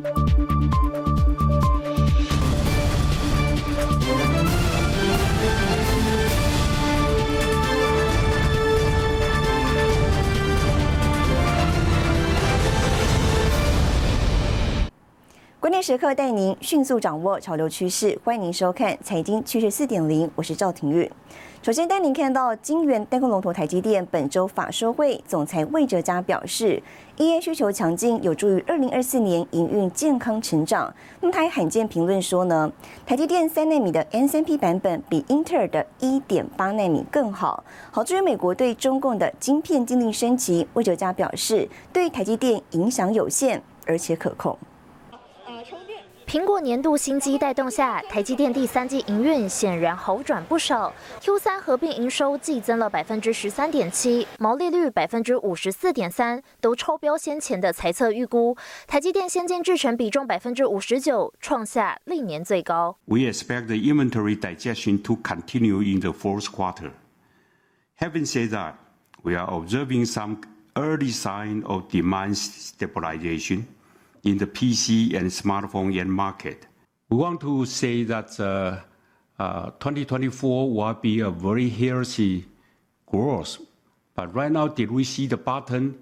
关时刻带您迅速掌握潮流趋势，欢迎您收看《财经趋势四点零》，我是赵廷玉。首先带您看到晶圆代工龙头台积电本周法说会，总裁魏哲嘉表示，EA 需求强劲，有助于二零二四年营运健康成长。那么他还罕见评论说呢，台积电三纳米的 N 三 P 版本比英特尔的一点八纳米更好。好，至于美国对中共的晶片禁令升级，魏哲嘉表示，对台积电影响有限，而且可控。苹果年度新机带动下，台积电第三季营运显然好转不少。Q 三合并营收季增了百分之十三点七，毛利率百分之五十四点三，都超标先前的财测预估。台积电先进制程比重百分之五十九，创下历年最高。We expect the inventory digestion to continue in the fourth quarter. Having said that, we are observing some early sign of demand stabilization. in the PC and smartphone end market. We want to say that uh, uh, 2024 will be a very healthy growth. But right now, did we see the button?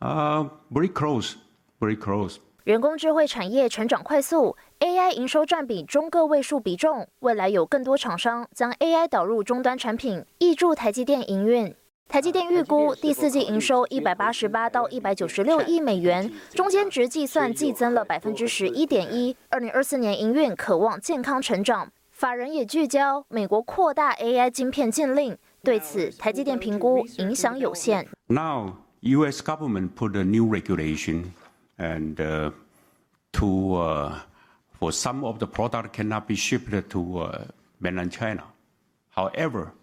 Uh, very close, very close. 人工智慧产业成长快速，AI 营收占比中个位数比重，未来有更多厂商将 AI 导入终端产品，挹注台积电营运。 台积电预估第四季营收一百八十八到一百九十六亿美元，中间值计算季增了百分之十一点一。二零二四年营运渴望健康成长。法人也聚焦美国扩大 AI 晶片禁令，对此台积电评估影响有限。Now U.S. government put a new regulation and to for some of the product cannot be shipped to mainland China. However.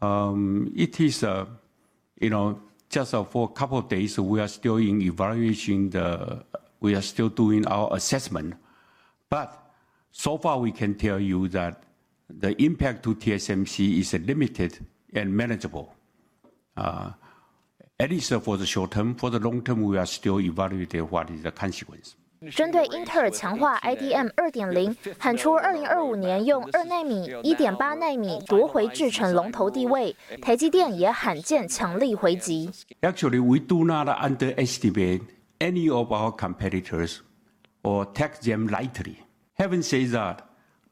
Um, it is, uh, you know, just uh, for a couple of days, we are still in evaluation. The we are still doing our assessment, but so far we can tell you that the impact to TSMC is limited and manageable. Uh, at least for the short term. For the long term, we are still evaluating what is the consequence. 针对英特尔强化 IDM 二点零，喊出二零二五年用二纳米、一点八纳米夺回制程龙头地位，台积电也罕见强力回击。Actually, we do not underestimate any of our competitors or take them lightly. Having said that,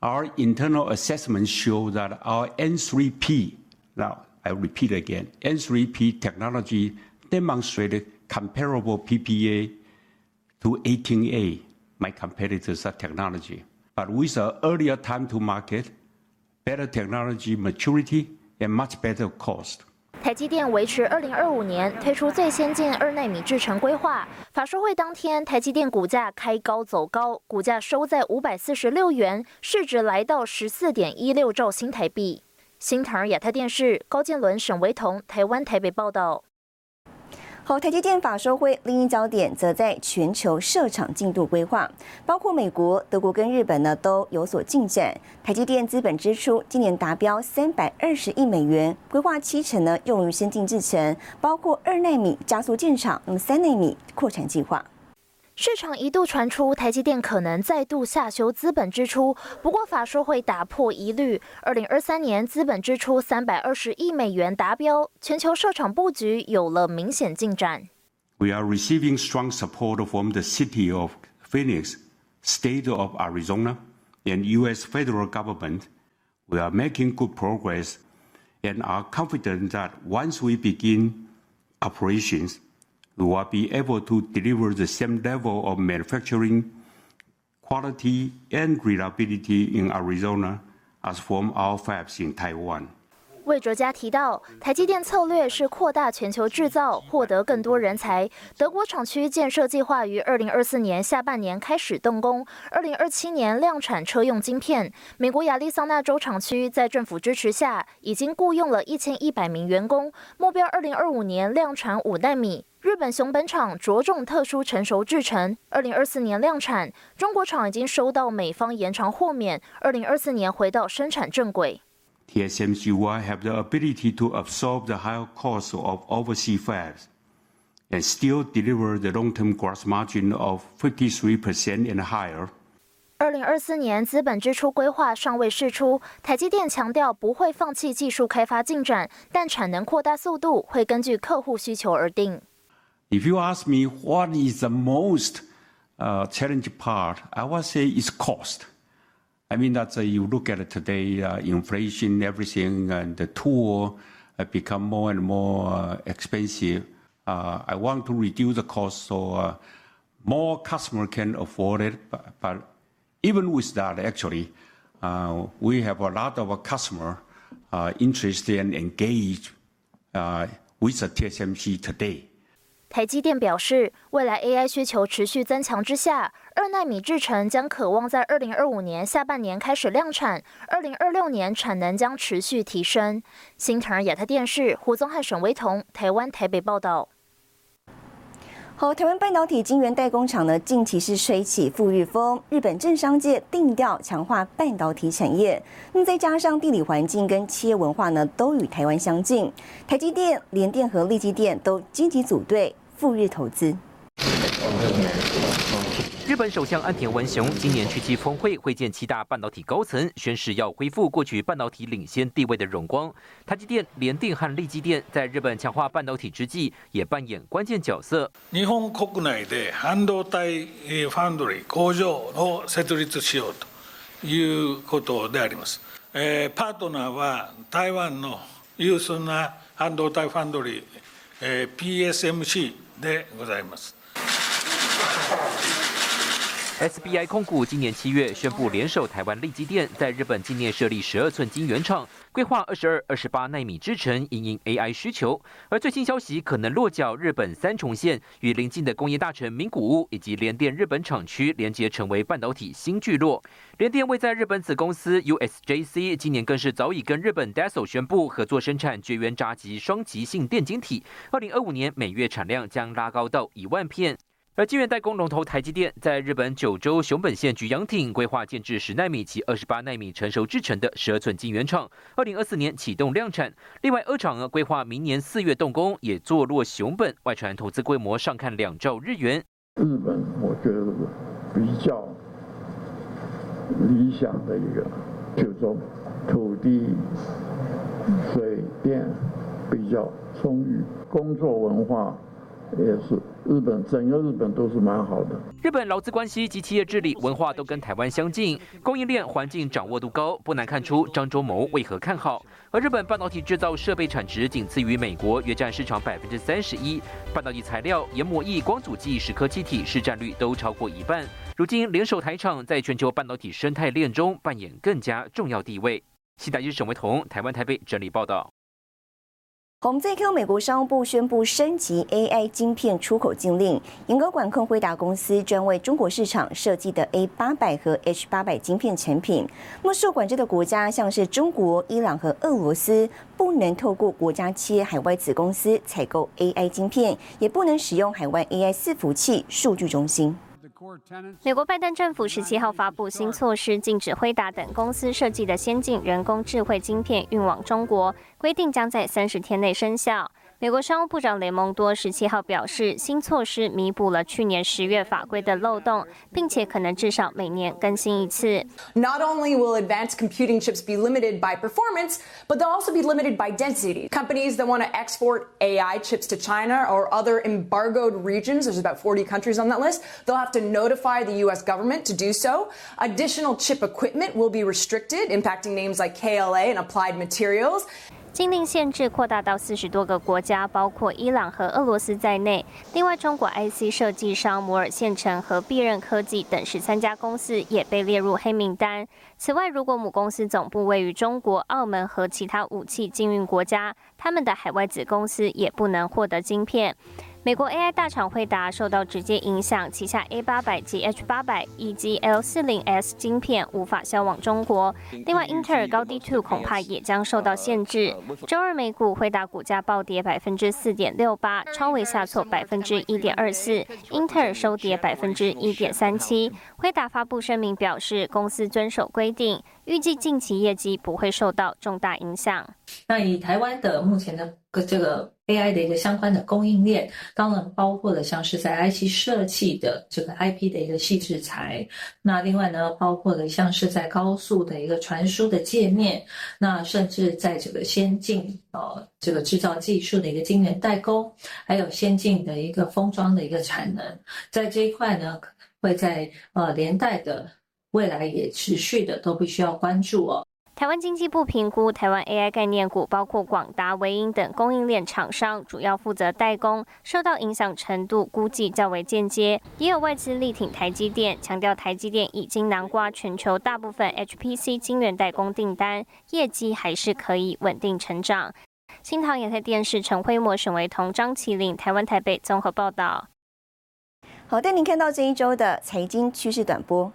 our internal assessments show that our N3P, now I repeat again, N3P technology demonstrated comparable PPA to 18A, my competitors' are technology. But with an earlier time to market, better technology maturity, and much better cost. 台积电维持二零二五年推出最先进二纳米制程规划。法说会当天，台积电股价开高走高，股价收在五百四十六元，市值来到十四点一六兆新台币。新唐亚太电视高建伦、沈维彤，台湾台北报道。好，台积电法收会另一焦点则在全球设厂进度规划，包括美国、德国跟日本呢都有所进展。台积电资本支出今年达标三百二十亿美元，规划七成呢用于先进制程，包括二纳米加速建厂，那么三纳米扩产计划。市场一度传出台积电可能再度下修资本支出，不过法说会打破疑虑。二零二三年资本支出三百二十亿美元达标，全球设厂布局有了明显进展。We are receiving strong support from the city of Phoenix, state of Arizona, and U.S. federal government. We are making good progress and are confident that once we begin operations. We will be able to deliver the same level of manufacturing quality and reliability in Arizona as from our fabs in Taiwan. 魏哲嘉提到，台积电策略是扩大全球制造，获得更多人才。德国厂区建设计划于二零二四年下半年开始动工，二零二七年量产车用晶片。美国亚利桑那州厂区在政府支持下，已经雇佣了一千一百名员工，目标二零二五年量产五纳米。日本熊本厂着重特殊成熟制成，二零二四年量产。中国厂已经收到美方延长豁免，二零二四年回到生产正轨。TSMC will have the ability to absorb the higher costs of overseas fabs and still deliver the long-term gross margin of 53% and higher. 二零二四年资本支出规划尚未释出，台积电强调不会放弃技术开发进展，但产能扩大速度会根据客户需求而定。If you ask me what is the most uh, challenging part, I would say it's cost. I mean that uh, you look at it today, uh, inflation, everything, and the tool uh, become more and more uh, expensive. Uh, I want to reduce the cost so more customer can afford it, but, even with that, actually, we have a lot of customer interested and engaged with the TSMC today. 台积电表示，未来 AI 需求持续增强之下，二纳米制程将渴望在二零二五年下半年开始量产，二零二六年产能将持续提升。新唐亚太电视胡宗汉、沈威彤，台湾台北报道。好，台湾半导体晶圆代工厂呢，近期是吹起赴日风，日本政商界定调强化半导体产业。那么再加上地理环境跟企业文化呢，都与台湾相近，台积电、联电和立积电都积极组队赴日投资。日本首相安田文雄今年去期峰会会见七大半导体高层，宣誓要恢复过去半导体领先地位的荣光。台积电、联电和力积电在日本强化半导体之际，也扮演关键角色。日本国内で半導体ファンドリー工場を設立しようということであります。パートナーは台湾の有数な半導体ファンドリー PSMC でございます。 SBI 控股今年七月宣布联手台湾利基电，在日本境内设立十二寸晶圆厂，规划二十二、二十八纳米制程，应应 AI 需求。而最新消息可能落脚日本三重县，与邻近的工业大城名古屋以及联电日本厂区连接，成为半导体新聚落。联电位在日本子公司 USJC，今年更是早已跟日本 Dassault 宣布合作生产绝缘闸极双极性电晶体，二零二五年每月产量将拉高到一万片。而晶圆代工龙头台积电在日本九州熊本县菊阳町规划建制十纳米及二十八纳米成熟制成的十二寸晶圆厂，二零二四年启动量产。另外，二厂呢规划明年四月动工，也坐落熊本，外传投资规模上看两兆日元。日本我觉得比较理想的一个九州，土地、水电比较充裕，工作文化也是。日本整个日本都是蛮好的。日本劳资关系及企业治理文化都跟台湾相近，供应链环境掌握度高，不难看出张忠谋为何看好。而日本半导体制造设备产值仅次于美国，约占市场百分之三十一。半导体材料、研磨液、光阻剂、蚀刻气体市占率都超过一半。如今联手台厂，在全球半导体生态链中扮演更加重要地位。西大日沈维彤，台湾台北整理报道。我们再看，美国商务部宣布升级 AI 晶片出口禁令，严格管控辉达公司专为中国市场设计的 A 八百和 H 八百晶片产品。那么受管制的国家像是中国、伊朗和俄罗斯，不能透过国家企业海外子公司采购 AI 晶片，也不能使用海外 AI 伺服器数据中心。美国拜登政府十七号发布新措施，禁止辉达等公司设计的先进人工智慧晶片运往中国，规定将在三十天内生效。美国商务部长雷蒙多十七号表示，新措施弥补了去年十月法规的漏洞，并且可能至少每年更新一次。Not only will advanced computing chips be limited by performance, but they'll also be limited by density. Companies that want to export AI chips to China or other embargoed regions, there's about 40 countries on that list, they'll have to notify the U.S. government to do so. Additional chip equipment will be restricted, impacting names like KLA and Applied Materials. 禁令限制扩大到四十多个国家，包括伊朗和俄罗斯在内。另外，中国 IC 设计商摩尔线城和必任科技等十三家公司也被列入黑名单。此外，如果母公司总部位于中国、澳门和其他武器禁运国家，他们的海外子公司也不能获得晶片。美国 AI 大厂惠达受到直接影响，旗下 A 八百及 H 八百以及 L 四零 S 晶片无法销往中国。另外，英特尔高低 Two 恐怕也将受到限制。周二美股惠达股价暴跌百分之四点六八，超微下挫百分之一点二四，英特尔收跌百分之一点三七。惠达发布声明表示，公司遵守规定，预计近期业绩不会受到重大影响。那以台湾的目前的。这个 AI 的一个相关的供应链，当然包括了像是在 IC 设计的这个 IP 的一个细制材，那另外呢，包括了像是在高速的一个传输的界面，那甚至在这个先进呃这个制造技术的一个晶圆代工，还有先进的一个封装的一个产能，在这一块呢，会在呃连带的未来也持续的都必须要关注哦。台湾经济部评估，台湾 AI 概念股包括广达、维英等供应链厂商，主要负责代工，受到影响程度估计较为间接。也有外资力挺台积电，强调台积电已经囊括全球大部分 HPC 晶圆代工订单，业绩还是可以稳定成长。新唐也在电视陈辉模沈维同张麒麟台湾台北综合报道。好，带您看到这一周的财经趋势短波。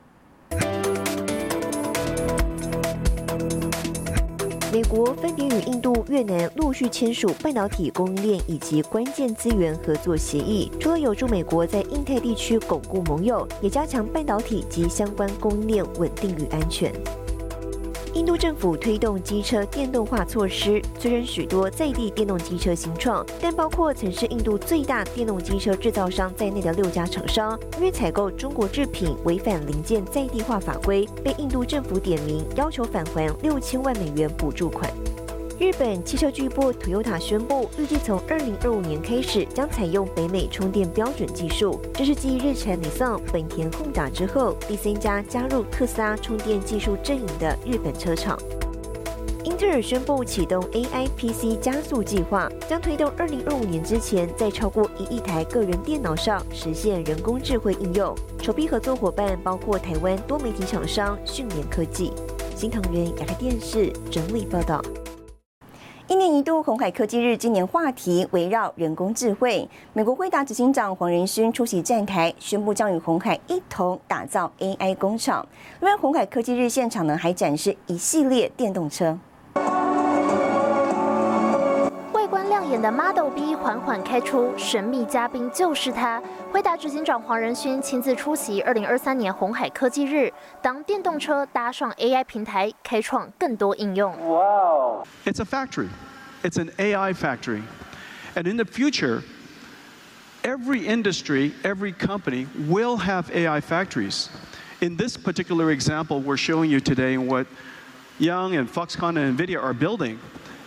美国分别与印度、越南陆续签署半导体供应链以及关键资源合作协议，除了有助美国在印太地区巩固盟友，也加强半导体及相关供应链稳定与安全。印度政府推动机车电动化措施，催生许多在地电动机车新创，但包括曾是印度最大电动机车制造商在内的六家厂商，因为采购中国制品违反零件在地化法规，被印度政府点名，要求返还六千万美元补助款。日本汽车巨擘 Toyota 宣布，预计从二零二五年开始将采用北美充电标准技术。这是继日产、尼桑、本田、Honda 之后，第三家加入特斯拉充电技术阵营的日本车厂。英特尔宣布启动 AI PC 加速计划，将推动二零二五年之前，在超过一亿台个人电脑上实现人工智慧应用。首批合作伙伴包括台湾多媒体厂商讯联科技。新唐人亚太电视整理报道。一年一度红海科技日，今年话题围绕人工智慧。美国辉达执行长黄仁勋出席站台，宣布将与红海一同打造 AI 工厂。另外，红海科技日现场呢，还展示一系列电动车。外观亮眼的 Model B 缓缓开出，神秘嘉宾就是他。辉达执行长黄仁勋亲自出席二零二三年红海科技日，当电动车搭上 AI 平台，开创更多应用。Wow! It's a factory. It's an AI factory. And in the future, every industry, every company will have AI factories. In this particular example, we're showing you today what Young and Foxconn and NVIDIA are building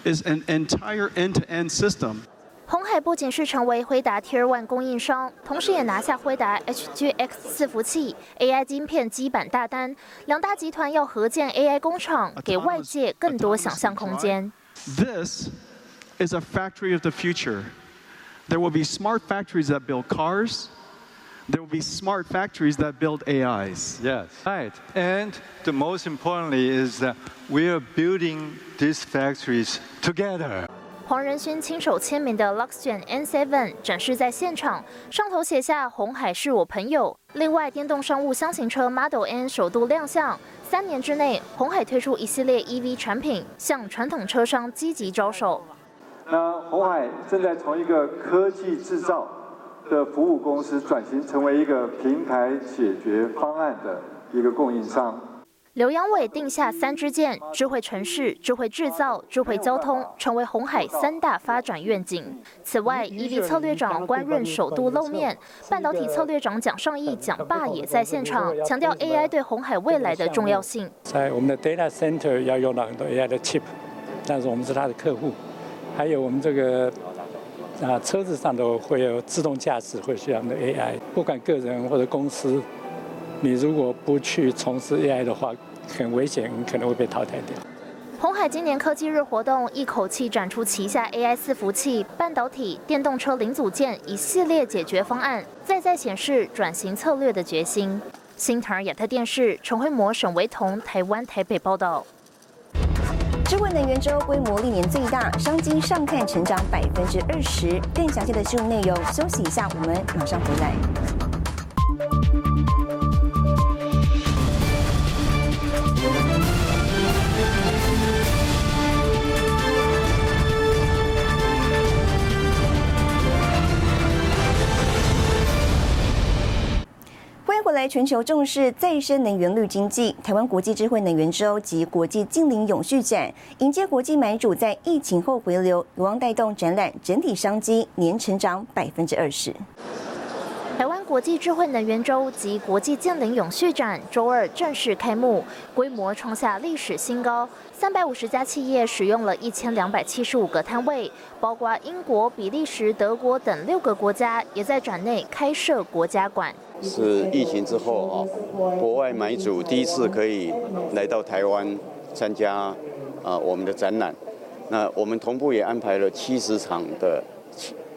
is an entire end-to-end system. 红海不仅是成为辉达 Tier One 供应商，同时也拿下辉达 HGX 伺服器、AI 晶片基板大单。两大集团要合建 AI 工厂，给外界更多想象空间。This is a factory of the future. There will be smart factories that build cars. There will be smart factories that build AIs. Yes, right. And the most importantly is that we are building these factories together. 黄仁勋亲手签名的 Luxgen N7 展示在现场，上头写下“红海是我朋友”。另外，电动商务箱型车 Model N 首度亮相。三年之内，红海推出一系列 EV 产品，向传统车商积极招手。那红海正在从一个科技制造的服务公司转型成为一个平台解决方案的一个供应商。刘阳伟定下三支箭：智慧城市、智慧制造、智慧交通，成为红海三大发展愿景。此外，EV 策略长关润首度露面，半导体策略长蒋尚义、蒋爸也在现场，强调 AI 对红海未来的重要性。在我们的 data center 要用到很多 AI 的 chip，但是我们是他的客户。还有我们这个啊车子上都会有自动驾驶会需要的 AI，不管个人或者公司，你如果不去从事 AI 的话，很危险，可能会被淘汰掉。红海今年科技日活动一口气展出旗下 AI 伺服器、半导体、电动车零组件一系列解决方案，再再显示转型策略的决心。新唐亚特电视陈慧模、沈维彤，台湾台北报道。智慧能源周规模历年最大，商机上看成长百分之二十。更详细的新闻内容，休息一下，我们马上回来。全球重视再生能源绿经济，台湾国际智慧能源周及国际近邻永续展迎接国际买主在疫情后回流，有望带动展览整体商机年成长百分之二十。台湾国际智慧能源周及国际近邻永续展周二正式开幕，规模创下历史新高，三百五十家企业使用了一千两百七十五个摊位，包括英国、比利时、德国等六个国家也在展内开设国家馆。是疫情之后啊，国外买主第一次可以来到台湾参加啊我们的展览。那我们同步也安排了七十场的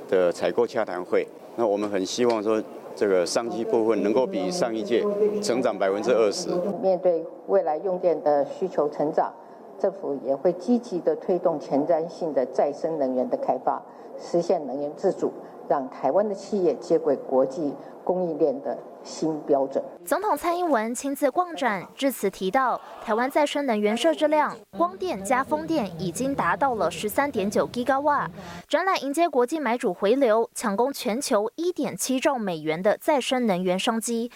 的采购洽谈会。那我们很希望说，这个商机部分能够比上一届成长百分之二十。面对未来用电的需求成长，政府也会积极的推动前瞻性的再生能源的开发，实现能源自主，让台湾的企业接轨国际。供应链的新标准。总统蔡英文亲自逛展，致辞提到，台湾再生能源设置量，光电加风电已经达到了十三点九 g 瓦。展览迎接国际买主回流，抢攻全球一点七兆美元的再生能源商机。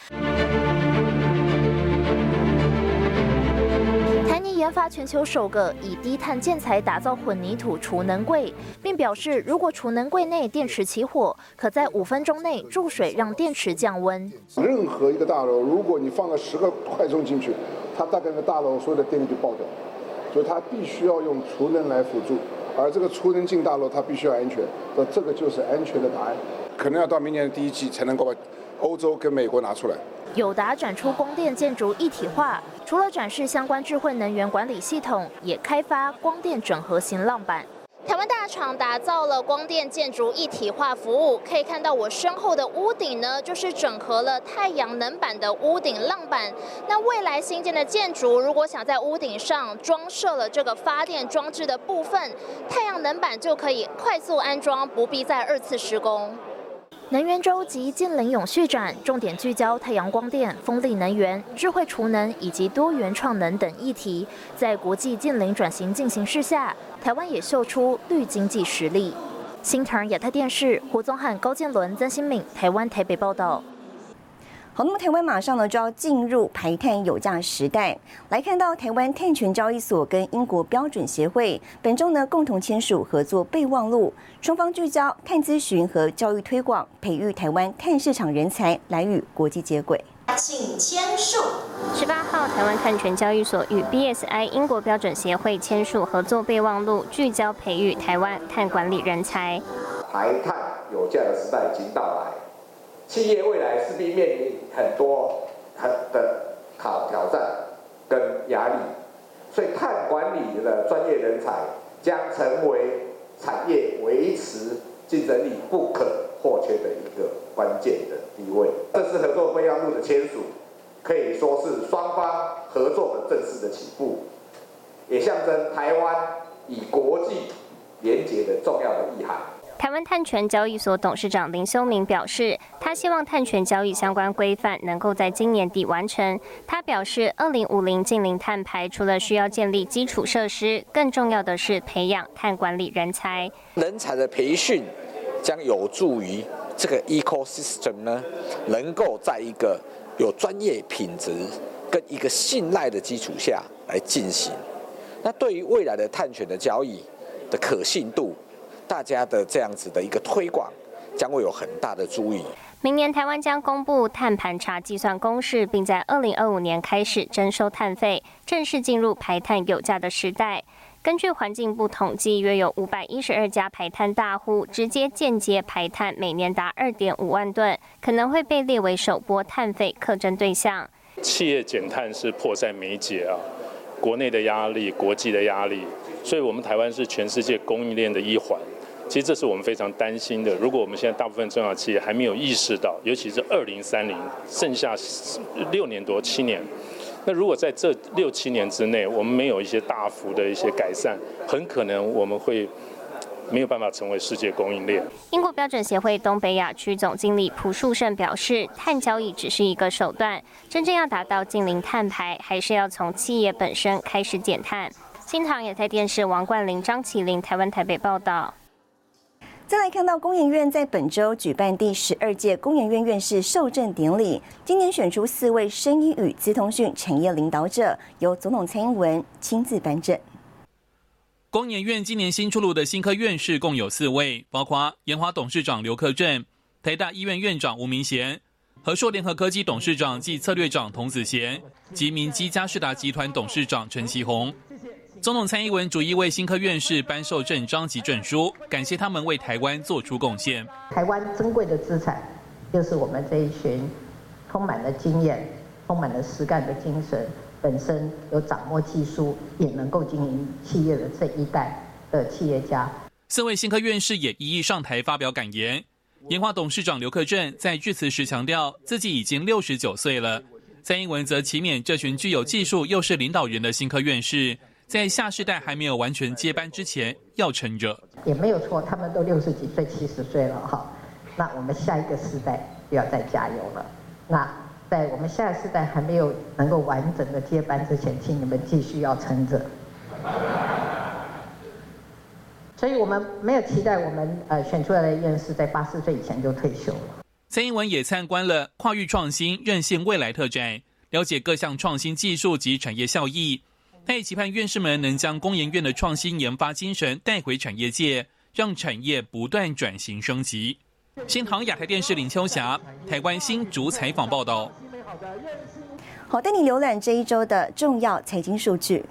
研发全球首个以低碳建材打造混凝土储能柜，并表示，如果储能柜内电池起火，可在五分钟内注水让电池降温。任何一个大楼，如果你放了十个快充进去，它大概那大楼所有的电力就爆掉，所以它必须要用储能来辅助。而这个储能进大楼，它必须要安全，那这个就是安全的答案。可能要到明年的第一季才能够把欧洲跟美国拿出来。友达展出光电建筑一体化，除了展示相关智慧能源管理系统，也开发光电整合型浪板。台湾大厂打造了光电建筑一体化服务，可以看到我身后的屋顶呢，就是整合了太阳能板的屋顶浪板。那未来新建的建筑，如果想在屋顶上装设了这个发电装置的部分，太阳能板就可以快速安装，不必再二次施工。能源周及近邻永续展重点聚焦太阳光电、风力能源、智慧储能以及多元创能等议题。在国际近邻转型进行式下，台湾也秀出绿经济实力。新唐亚太电视胡宗汉、高建伦、曾新敏，台湾台北报道。好，那么台湾马上呢就要进入排碳有价时代。来看到台湾碳权交易所跟英国标准协会本周呢共同签署合作备忘录，双方聚焦碳咨询和教育推广，培育台湾碳市场人才，来与国际接轨。请签署。十八号，台湾碳权交易所与 BSI 英国标准协会签署合作备忘录，聚焦培育台湾碳管理人才。排碳有价的时代已经到来。企业未来势必面临很多很的挑挑战跟压力，所以碳管理的专业人才将成为产业维持竞争力不可或缺的一个关键的地位。这次合作备忘录的签署，可以说是双方合作的正式的起步，也象征台湾以国际连结的重要的意涵。台湾碳权交易所董事长林修明表示，他希望碳权交易相关规范能够在今年底完成。他表示，二零五零近零碳排除了需要建立基础设施，更重要的是培养碳管理人才。人才的培训将有助于这个 ecosystem 呢，能够在一个有专业品质跟一个信赖的基础下来进行。那对于未来的碳权的交易的可信度。大家的这样子的一个推广，将会有很大的注意。明年台湾将公布碳盘查计算公式，并在二零二五年开始征收碳费，正式进入排碳有价的时代。根据环境部统计，约有五百一十二家排碳大户，直接间接排碳每年达二点五万吨，可能会被列为首波碳费课征对象。企业减碳是迫在眉睫啊，国内的压力，国际的压力，所以我们台湾是全世界供应链的一环。其实这是我们非常担心的。如果我们现在大部分中小企业还没有意识到，尤其是二零三零，剩下六年多七年，那如果在这六七年之内，我们没有一些大幅的一些改善，很可能我们会没有办法成为世界供应链。英国标准协会东北亚区总经理蒲树胜表示，碳交易只是一个手段，真正要达到近零碳排，还是要从企业本身开始减碳。新唐也在电视王冠霖、张启林台湾台北报道。再来看到工研院在本周举办第十二届工研院院士授证典礼，今年选出四位声音与资通讯产业领导者，由总统蔡英文亲自颁证。工研院今年新出炉的新科院士共有四位，包括研华董事长刘克正、台大医院院长吴明贤、和硕联合科技董事长暨策略长童子贤及明基嘉士达集团董事长陈其宏。总统蔡英文逐一为新科院士颁授证章及证书，感谢他们为台湾做出贡献。台湾珍贵的资产，就是我们这一群充满了经验、充满了实干的精神，本身有掌握技术，也能够经营企业的这一代的企业家。四位新科院士也一一上台发表感言。研华董事长刘克正在致辞时强调，自己已经六十九岁了。蔡英文则启勉这群具有技术又是领导人的新科院士。在下世代还没有完全接班之前，要撑着也没有错。他们都六十几岁、七十岁了哈，那我们下一个世代就要再加油了。那在我们下一世代还没有能够完整的接班之前，请你们继续要撑着。所以我们没有期待我们呃选出来的院士在八十岁以前就退休了。蔡英文也参观了跨域创新韧性未来特展，了解各项创新技术及产业效益。他也期盼院士们能将工研院的创新研发精神带回产业界，让产业不断转型升级。新唐亚太电视林秋霞，台湾新竹采访报道。好，带你浏览这一周的重要财经数据。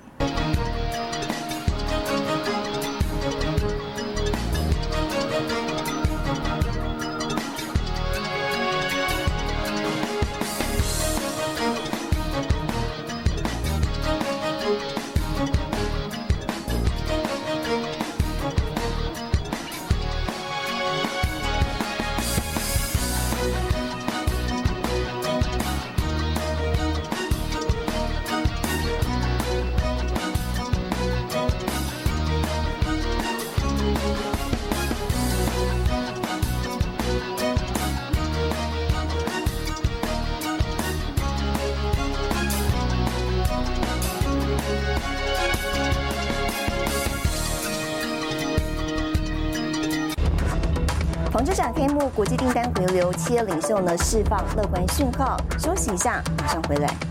国际订单回流，企业领袖呢释放乐观讯号。休息一下，马上回来。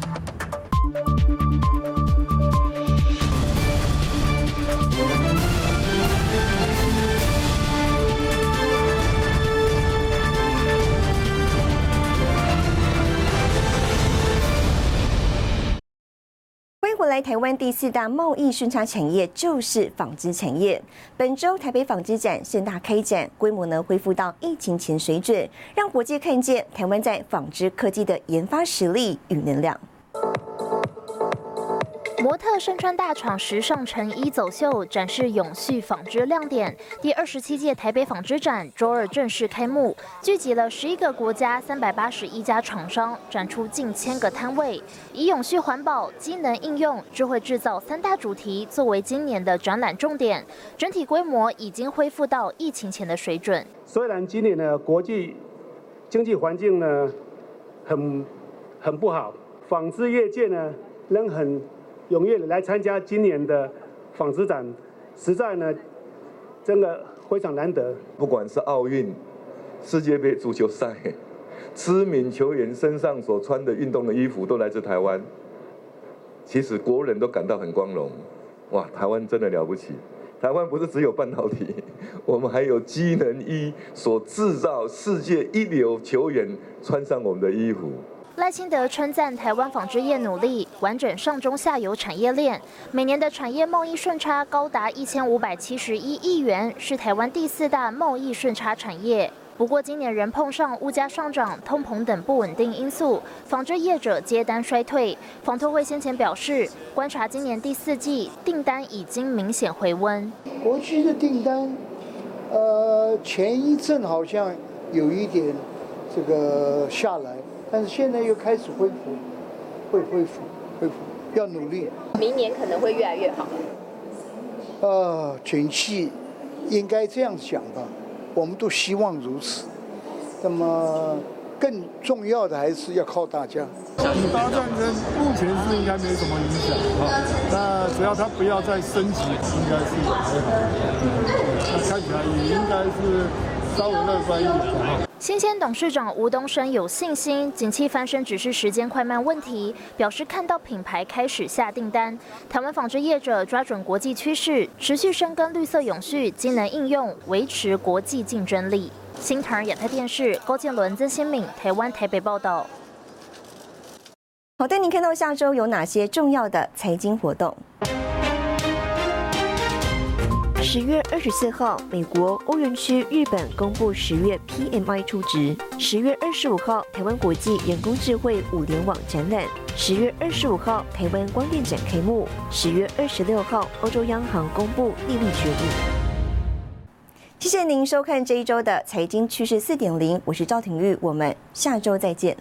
台湾第四大贸易顺差产业就是纺织产业。本周台北纺织展盛大开展，规模呢恢复到疫情前水准，让国际看见台湾在纺织科技的研发实力与能量。模特身穿大厂时尚成衣走秀，展示永续纺织亮点。第二十七届台北纺织展周二正式开幕，聚集了十一个国家三百八十一家厂商，展出近千个摊位，以永续环保、机能应用、智慧制造三大主题作为今年的展览重点。整体规模已经恢复到疫情前的水准。虽然今年的国际经济环境呢很很不好，纺织业界呢仍很。踊跃的来参加今年的纺织展，实在呢，真的非常难得。不管是奥运、世界杯足球赛，知名球员身上所穿的运动的衣服都来自台湾。其实国人都感到很光荣，哇，台湾真的了不起！台湾不是只有半导体，我们还有机能衣所制造世界一流球员穿上我们的衣服。赖清德称赞台湾纺织业努力完整上中下游产业链，每年的产业贸易顺差高达一千五百七十一亿元，是台湾第四大贸易顺差产业。不过今年仍碰上物价上涨、通膨等不稳定因素，纺织业者接单衰退。纺托会先前表示，观察今年第四季订单已经明显回温。国区的订单，呃，前一阵好像有一点这个下来。但是现在又开始恢复，会恢复，恢复，要努力。明年可能会越来越好。呃，景气应该这样讲吧，我们都希望如此。那么更重要的还是要靠大家。以巴战争目前是应该没什么影响哈，那只要它不要再升级，应该是还好。那看起来也应该是稍微乐观一点的哈。新鲜董事长吴东升有信心，景气翻身只是时间快慢问题，表示看到品牌开始下订单。台湾纺织业者抓准国际趋势，持续深耕绿色永续、机能应用，维持国际竞争力。新唐亚太电视高建伦、曾新敏，台湾台北报道。好，带您看到下周有哪些重要的财经活动。十月二十四号，美国、欧元区、日本公布十月 PMI 初值。十月二十五号，台湾国际人工智慧物联网展览。十月二十五号，台湾光电展开幕。十月二十六号，欧洲央行公布利率决议。谢谢您收看这一周的财经趋势四点零，我是赵廷玉，我们下周再见。